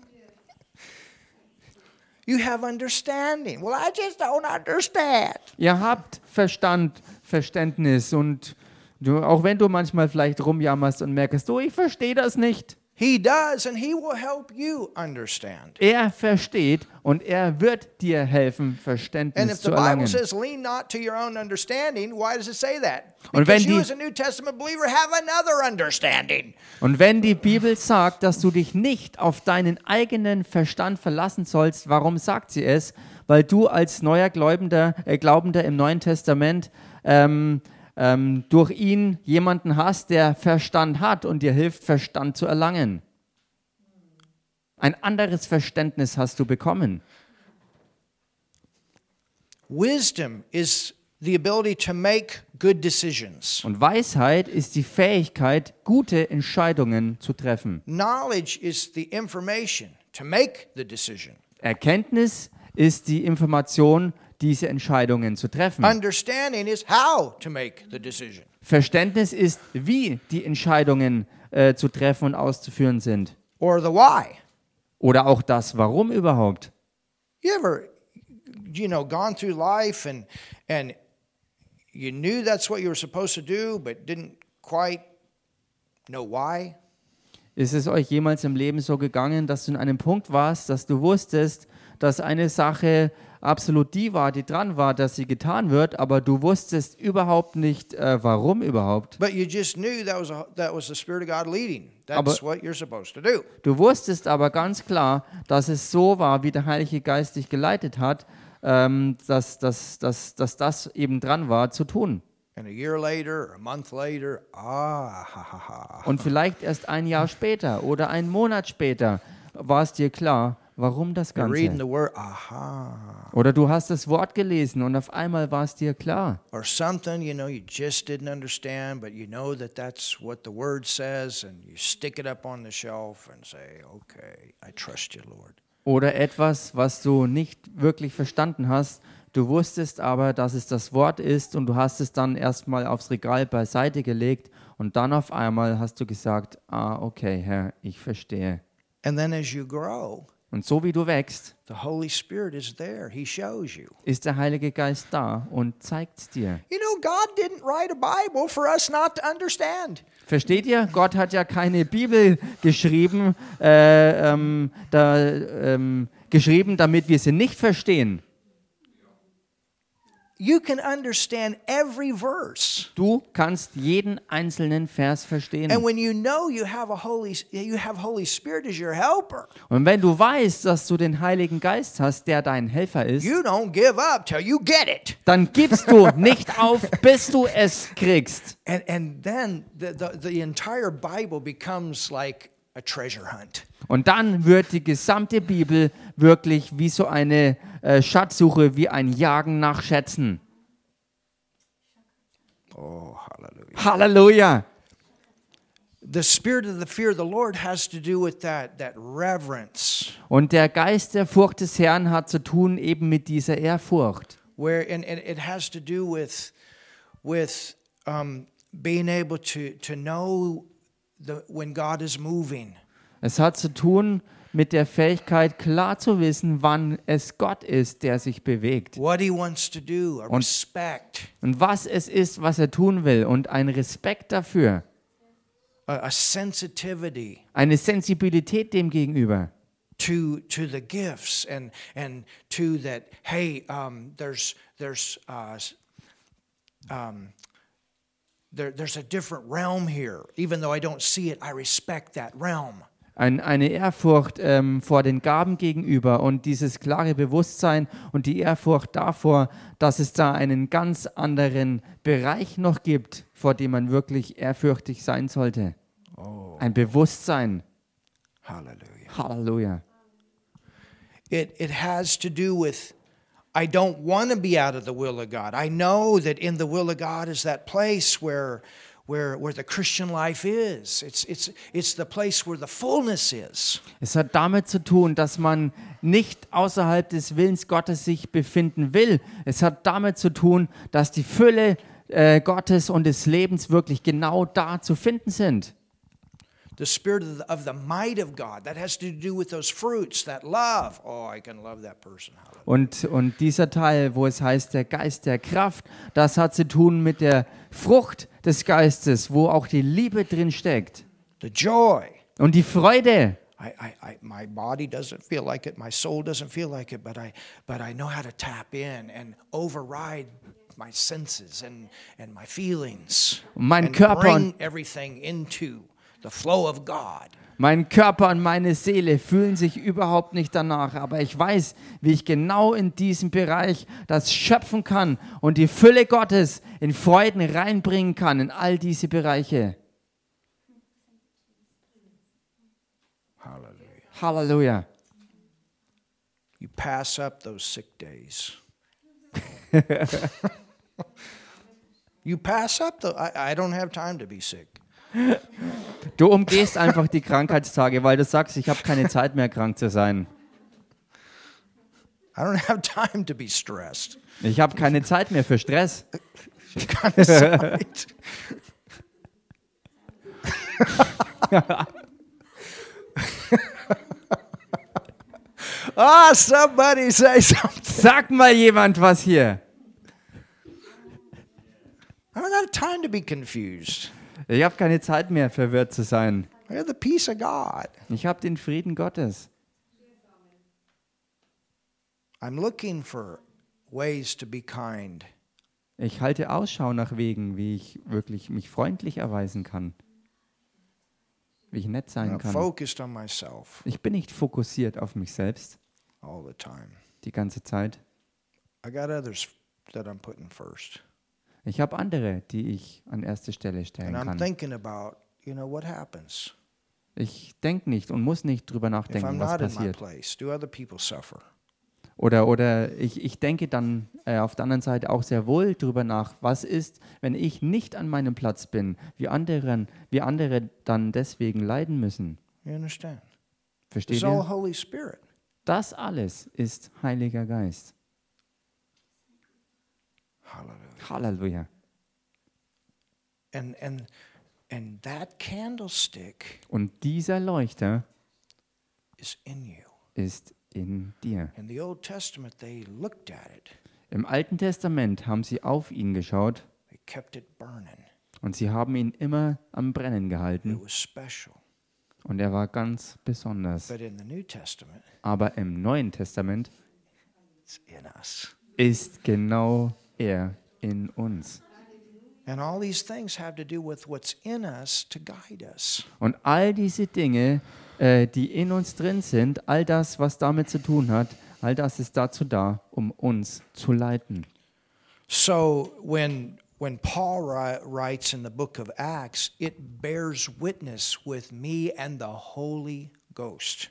You have understanding. Well, I just don't understand. Ihr habt Verstand, Verständnis und du, auch wenn du manchmal vielleicht rumjammerst und merkst, du, ich verstehe das nicht. He does, and He will help you understand. Er versteht und er wird dir helfen, And Verständnis if the zu Bible erlangen. says, lean not to your own understanding, why does it say that? Und wenn you, die- as a New Testament believer, have another understanding. Und wenn die Bibel sagt, dass du dich nicht auf deinen eigenen Verstand verlassen sollst, warum sagt sie es? Weil du als neuer Gläubender, äh, Glaubender im Neuen Testament ähm, ähm, durch ihn jemanden hast, der Verstand hat und dir hilft, Verstand zu erlangen. Ein anderes Verständnis hast du bekommen. Wisdom is the ability to make good decisions. Und Weisheit ist die Fähigkeit, gute Entscheidungen zu treffen. Knowledge is the information to make the decision. Erkenntnis ist die Information, diese Entscheidungen zu treffen. Understanding is how to make the decision. Verständnis ist, wie die Entscheidungen äh, zu treffen und auszuführen sind. or the why. Oder auch das Warum überhaupt. You ever, you know, gone through life and and you knew that's what you were supposed to do, but didn't quite know why? Ist es euch jemals im Leben so gegangen, dass du in einem Punkt warst, dass du wusstest, dass eine Sache absolut die war, die dran war, dass sie getan wird, aber du wusstest überhaupt nicht, äh, warum überhaupt? But you just knew that was a, that was the Spirit of God leading. That's Aber- what you're supposed to do. Du wusstest aber ganz klar, dass es so war, wie der Heilige Geist dich geleitet hat, ähm, dass, dass, dass, dass das eben dran war zu tun. And a year later, or a month later, ah, ha, ha, ha. Und vielleicht erst ein Jahr später oder einen Monat später war es dir klar, warum das Ganze. word, Oder du hast das Wort gelesen und auf einmal war es dir klar. or something you know you just didn't understand, but you know that that's what the word says, and you stick it up on the shelf and say, "Okay, I trust you, Lord." Oder etwas, was du nicht wirklich verstanden hast. Du wusstest aber, dass es das Wort ist und du hast es dann erstmal aufs Regal beiseite gelegt und dann auf einmal hast du gesagt, ah, okay, Herr, ich verstehe. And then as you grow, Und so wie du wächst, the Holy Spirit is there. He shows you. ist der Heilige Geist da und zeigt dir. You know, God didn't write a Bible for us not to understand. Versteht ihr? Gott hat ja keine Bibel geschrieben, äh, ähm, da, ähm, geschrieben, damit wir sie nicht verstehen. You can understand every verse. Du kannst jeden einzelnen Vers verstehen. And when you know you have a Holy you have Holy Spirit as your helper, Und wenn du weißt, dass du den Heiligen Geist hast, der dein Helfer ist, you don't give up till you get it. dann gibst du nicht auf, bis du es kriegst. And and then the, the, the entire Bible becomes like. Und dann wird die gesamte Bibel wirklich wie so eine äh, Schatzsuche, wie ein Jagen nach Schätzen. Oh, hallelujah. Halleluja! The spirit of the fear of the Lord has to do with that that reverence Und der Geist der Furcht des Herrn hat zu tun eben mit dieser Ehrfurcht. where and, and it has to do with with um, being able to to know the when God is moving. Es hat zu tun mit der Fähigkeit, klar zu wissen, wann es Gott ist, der sich bewegt. what he wants to do, a Und- respect, Und was es ist, was er tun will. Und ein Respekt dafür. a, a sensitivity Eine Sensibilität dem gegenüber. to to the gifts and and to that. Hey, um, there's there's uh, um, there, there's a different realm here. Even though I don't see it, I respect that realm. Ein, eine Ehrfurcht ähm, vor den Gaben gegenüber und dieses klare Bewusstsein und die Ehrfurcht davor, dass es da einen ganz anderen Bereich noch gibt, vor dem man wirklich ehrfürchtig sein sollte. Ein Bewusstsein. Hallelujah. Halleluja. It it has to do with. I don't want to be out of the will of God. I know that in the will of God is that place where where where the Christian life is. It's it's it's the place where the fullness is. Es hat damit zu tun, dass man nicht außerhalb des Willens Gottes sich befinden will. Es hat damit zu tun, dass die Fülle äh, Gottes und des Lebens wirklich genau da zu finden sind. The spirit of the, of the might of God. That has to do with those fruits, that love. Oh, I can love that person. Und, und dieser Teil, wo es heißt, der Geist der Kraft, das hat zu tun mit der Frucht des Geistes, wo auch die Liebe drin steckt. The joy. Und die Freude. I, I, I, my body doesn't feel like it, my soul doesn't feel like it, but I, but I know how to tap in and override my senses and, and my feelings. Und mein and Körper bring everything into the flow of God. Mein Körper und meine Seele fühlen sich überhaupt nicht danach, aber ich weiß, wie ich genau in diesem Bereich das schöpfen kann und die Fülle Gottes in Freuden reinbringen kann in all diese Bereiche. Hallelujah. Halleluja. You pass up those sick days. [laughs] you pass up the. I, I don't have time to be sick. Du umgehst einfach die Krankheitstage, weil du sagst, ich habe keine Zeit mehr krank zu sein. I don't have time to be stressed. Ich habe keine Zeit mehr für Stress. Of side. [laughs] Ah, somebody say something. Sag mal jemand was hier. I don't have time to be confused. Ich habe keine Zeit mehr, verwirrt zu sein. I have the peace of God. Ich habe den Frieden Gottes. I'm looking for ways to be kind. Ich halte Ausschau nach Wegen, wie ich wirklich mich freundlich erweisen kann. Wie ich nett sein kann. focused on myself Ich bin nicht fokussiert auf mich selbst all the time. die ganze Zeit. I got others that I'm putting first. Ich habe andere, die ich an erste Stelle And stellen I'm kann. thinking about, you know, what happens Ich denke nicht und muss nicht drüber if I'm nachdenken, was not in my passiert. place? Do other people suffer? Oder, oder ich, ich denke dann äh, auf der anderen Seite auch sehr wohl drüber nach, was ist, wenn ich nicht an meinem Platz bin, wie, anderen, wie andere dann deswegen leiden müssen. You understand? Versteht It's all ihr? Holy Spirit. Das alles ist Heiliger Geist. Hallelujah. Halleluja. And and and that candlestick Und dieser Leuchter is in you. ist in dir. In the Old Testament, they looked at it. Im Alten Testament haben sie auf ihn geschaut They kept it burning. und sie haben ihn immer am Brennen It gehalten was special. und er war ganz besonders. But in the New Testament, Aber im Neuen Testament it's in us. ist genau er in uns. And all these things have to do with what's in us to guide us. Und all diese Dinge, äh, die in uns drin sind, all das, was damit zu tun hat, all das ist dazu da, um uns zu leiten. So when when Paul wri- writes in the book of Acts, it bears witness with me and the Holy Ghost.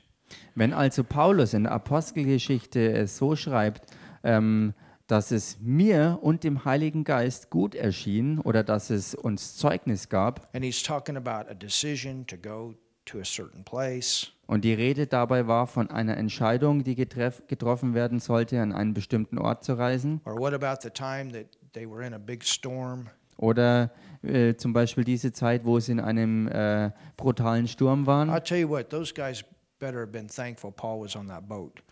Wenn also Paulus in der Apostelgeschichte es so schreibt, ähm, dass es mir und dem Heiligen Geist gut erschien oder dass es uns Zeugnis gab, And he's talking about a decision to go to a certain place. und die Rede dabei war von einer Entscheidung, die getroffen werden sollte, an einen bestimmten Ort zu reisen, Or what about the time that they were in a big storm oder äh, zum Beispiel diese Zeit, wo sie in einem äh, brutalen Sturm waren. I'll tell you what, those guys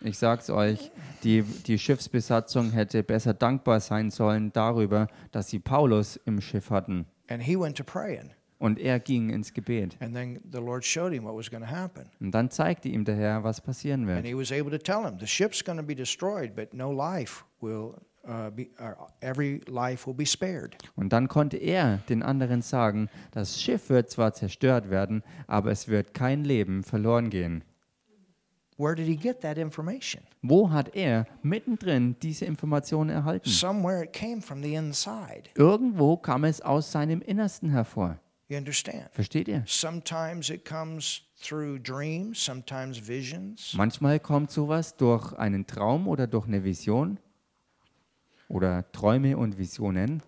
Ich sag's euch, die, die Schiffsbesatzung hätte besser dankbar sein sollen darüber, dass sie Paulus im Schiff hatten. And he went to praying. Und er ging ins Gebet. And then the Lord showed him what was going to happen. Und dann zeigte ihm der Herr, was passieren And wird. he was able to tell him, the ship's going to be destroyed, but no life will uh, be, every life will be spared. Und dann konnte er den anderen sagen, das Schiff wird zwar zerstört werden, aber es wird kein Leben verloren gehen. Where did he get that information? Wo hat er mittendrin diese Informationen erhalten? Somewhere it came from the inside. Irgendwo kam es aus seinem Innersten hervor. You understand? Versteht ihr? Sometimes it comes through dreams, sometimes visions. Manchmal kommt sowas durch einen Traum oder durch eine Vision oder Träume und Visionen.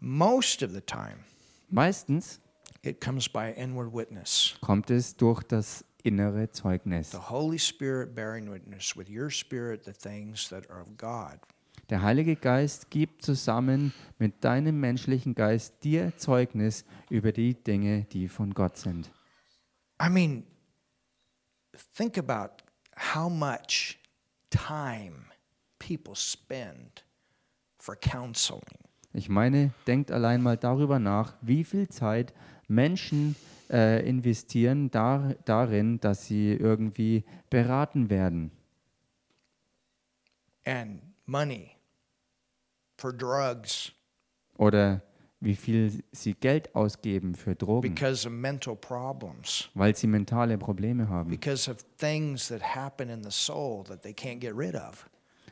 Most of the time, Meistens it comes by inward witness. kommt es durch das innere Zeugnis. The Holy Spirit bearing witness with your spirit the things that are of God. Der Heilige Geist gibt zusammen mit deinem menschlichen Geist dir Zeugnis über die Dinge, die von Gott sind. I mean, think about how much time people spend for counseling. Ich meine, denkt allein mal darüber nach, wie viel Zeit Menschen äh, investieren dar, darin, dass sie irgendwie beraten werden. and money for drugs Oder wie viel sie Geld ausgeben für Drogen, because of mental problems, weil sie mentale Probleme haben. because of things that happen in the soul that they can't get rid of.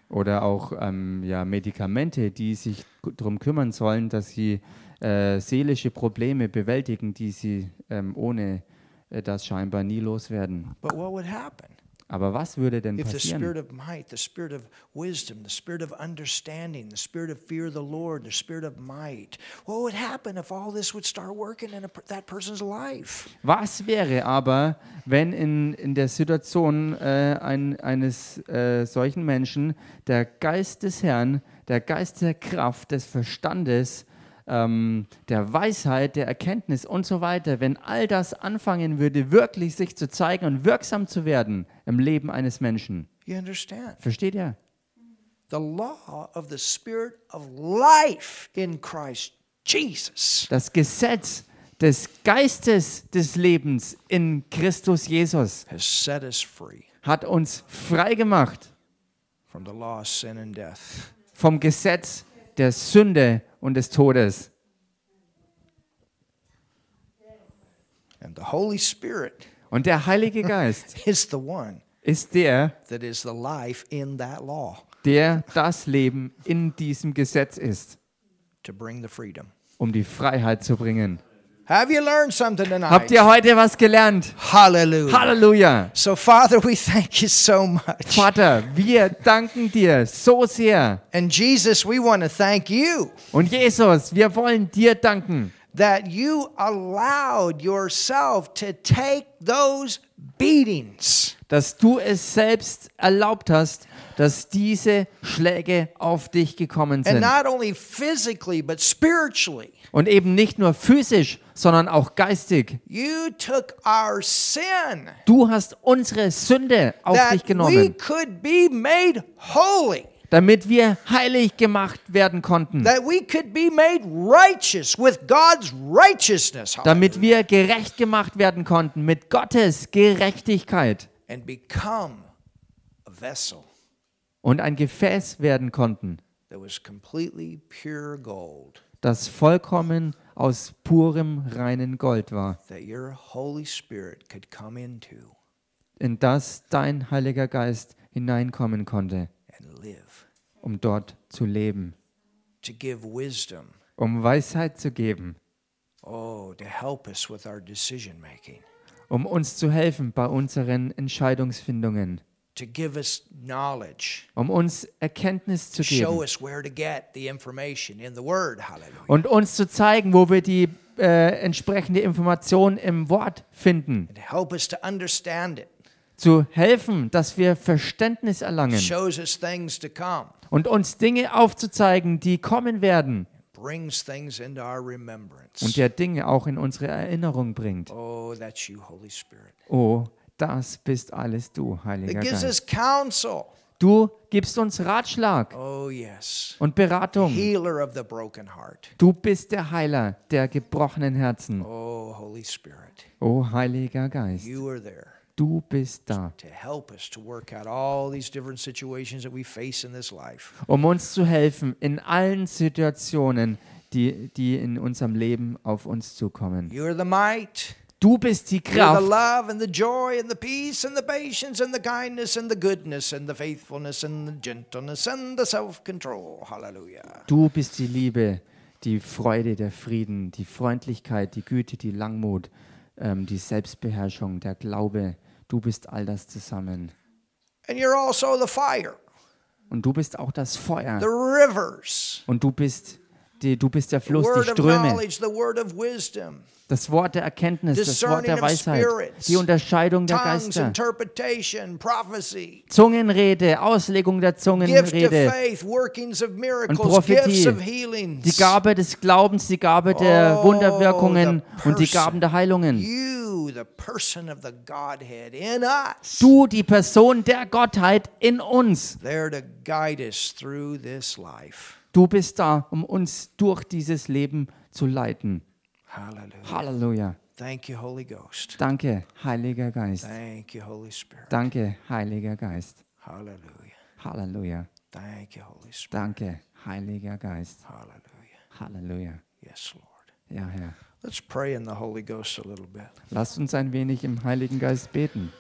Oder auch ähm, ja, Medikamente, die sich darum kümmern sollen, dass sie äh, seelische Probleme bewältigen, die sie ähm, ohne äh, das scheinbar nie loswerden. But what would happen Aber was würde denn if the spirit passieren, of might, the spirit of wisdom, the spirit of understanding, the spirit of fear of the Lord, the spirit of might, what would happen if all this would start working in a, per- that person's life? was wäre aber, wenn in, in der Situation äh, ein, eines äh, solchen Menschen der Geist des Herrn, der Geist der Kraft, des Verstandes ähm, der Weisheit, der Erkenntnis und so weiter, wenn all das anfangen würde, wirklich sich zu zeigen und wirksam zu werden im Leben eines Menschen. Versteht ihr? The law of the Spirit of life in Christ Jesus Das Gesetz des Geistes des Lebens in Christus Jesus has set us free hat uns frei gemacht vom Gesetz der Sünde und des Todes. And the Holy Spirit Und der Heilige Geist [laughs] is the one ist der, that is the life in that law der das Leben in diesem Gesetz ist, to bring the freedom. um die Freiheit zu bringen. Have you learned something tonight? Habt ihr heute was gelernt? Hallelujah. Halleluja! So, Father, we thank you so much. Vater, wir danken dir so sehr. And Jesus, we want to thank you Und Jesus, wir wollen dir danken, that you allowed yourself to take those beatings. dass du es selbst erlaubt hast, dass diese Schläge auf dich gekommen And sind. not only physically, but spiritually. Und eben nicht nur physisch, sondern auch geistig. You took our sin Du hast unsere Sünde auf dich genommen, could be made holy, damit wir heilig gemacht werden konnten, that we could be made righteous with God's righteousness, damit wir gerecht gemacht werden konnten mit Gottes Gerechtigkeit and become a vessel und ein Gefäß werden konnten, that was completely pure gold, das vollkommen aus purem reinen Gold war, in das dein Heiliger Geist hineinkommen konnte, um dort zu leben, um Weisheit zu geben, oh, um uns zu helfen bei unseren Entscheidungsfindungen, to give us knowledge, um uns Erkenntnis zu show geben us where to get the information in the Word. Hallelujah. und uns zu zeigen, wo wir die äh, entsprechende Information im Wort finden, And help us to understand it. zu helfen, dass wir Verständnis erlangen Shows us things to come. und uns Dinge aufzuzeigen, die kommen werden Brings things into our remembrance. und der Dinge auch in unsere Erinnerung bringt. Oh, that's you, Holy Spirit. Oh, das bist alles du, Heiliger gives Geist. counsel. Du gibst uns Ratschlag Oh, yes. und Beratung. Healer of the broken heart. Du bist der Heiler der gebrochenen Herzen. Oh, Holy Spirit. Oh, Heiliger Geist, You are there du bist da, to help us to work out all these different situations that we face in this life. um uns zu helfen in allen Situationen, die, die in unserem Leben auf uns zukommen. You are the might. Du bist die the Kraft. love and the joy and the peace and the patience and the kindness and the goodness and the faithfulness and the gentleness and the self control. Hallelujah. Du bist die Liebe, die Freude, der Frieden, die Freundlichkeit, die Güte, die Langmut, ähm, die Selbstbeherrschung, der Glaube. Du bist all das zusammen. And you're also the fire, Und du bist auch das the Feuer. rivers, Und du bist, die, du bist der the Fluss, die Ströme, das Wort der Erkenntnis, das Wort der Weisheit, die Unterscheidung der Geister, Zungenrede, Auslegung der Zungenrede, miracles, Prophetie, die Gabe des Glaubens, die Gabe der Oh, Wunderwirkungen und die. Gaben der Heilungen. You, the person of the Godhead in us, Du, die Person der Gottheit in uns. there to guide us through this life. Du bist da, um uns durch dieses Leben zu leiten. Hallelujah. Halleluja. Thank you, Holy Ghost. Danke, Heiliger Geist. Thank you, Holy Spirit. Danke, Heiliger Geist. Hallelujah. Halleluja. Thank you, Holy Spirit. Danke, Heiliger Geist. Hallelujah. Halleluja. Yes, Lord. Ja, Herr. Let's pray in the Holy Ghost a little bit. Lasst uns ein wenig im Heiligen Geist beten.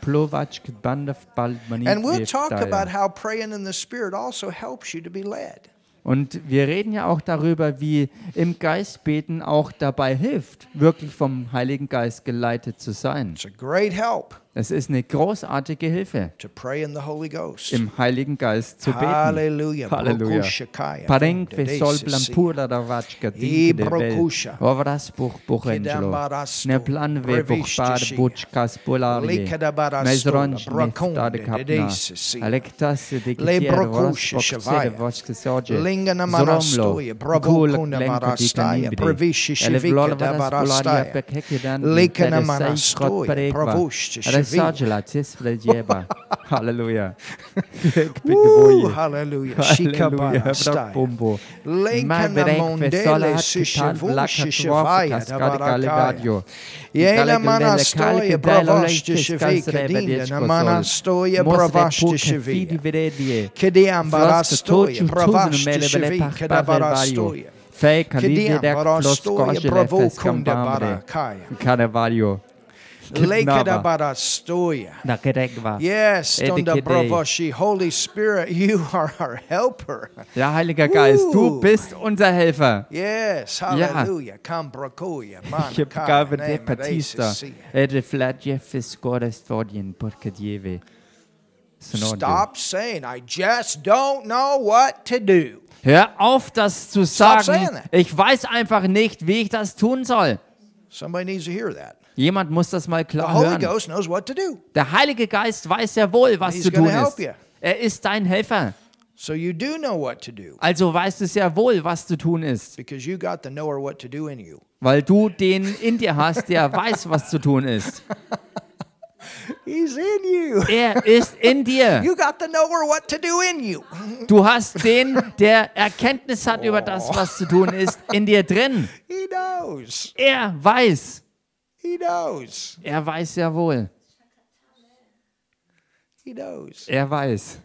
Plovačk, bandav, And we'll talk about how praying in the Spirit also helps you to be led. Und wir reden ja auch darüber, wie im Geist beten auch dabei hilft, wirklich vom Heiligen Geist geleitet zu sein. It's a great help. Es ist eine großartige Hilfe, to pray in the Holy Ghost. im Heiligen Geist zu beten. Halleluja. Parenkve Vende sol blampura da vachka I dinke de vel. brokusha. Ovras buch. Kedambarasto, Ne plan ve buch Brevishti bar Shia. buchkas polarie. Mezronj Brakonde, nefta de kapna. Dedesi, Sia. Alektas de boksere Shavaya. voske soje. Zromlo. marastoya, bravo Kul kunda klenko marastaya, dikanimbre. pravishi Ele shivika vlolva da das polaria pekeke dan. Likana Tere sei Ele shivika. sajela cisfle jeba. Halleluja. Hallelujah. Halleluja, Shikabarastaya. bumbo. Lekana mondele sishivushi shivaya da barakaya. Jena manastoja bravoshti shivika dinda na manastoja bravashti shivika. Kediam barastoja bravashti shivika da barastoja. Kediam barastoja bravo kunda barakaya. Caravaggio. Yes, Holy Spirit, [laughs] you are our helper. Ja, Heiliger Geist, du bist unser Helfer. Yes, [laughs] Gabe de Batista. Ede fladje fiskores fodien porcadieve. Stop saying, I just don't know what to do. Hör auf, das zu sagen. Ich weiß einfach nicht, wie ich das tun soll. Somebody needs to hear that. Jemand muss das mal klar hören. Ghost knows what to do. Der Heilige Geist weiß sehr wohl, was zu tun ist. Er ist dein Helfer. So you do know what to do Also weißt du sehr wohl, was zu tun ist. because you got the knower what to do in you. Weil du den in dir hast, der [laughs] weiß, was zu tun ist. [laughs] He's in you. Er ist in dir. [laughs] You got the knower what to do in you. Du hast den, der Erkenntnis hat über das, was zu tun ist, in dir drin. He knows. Er weiß. He knows. Er weiß sehr wohl. He knows. Er weiß.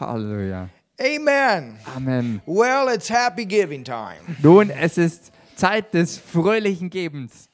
Halleluja. Amen. Amen. Well, it's happy giving time. Nun, es ist Zeit des fröhlichen Gebens.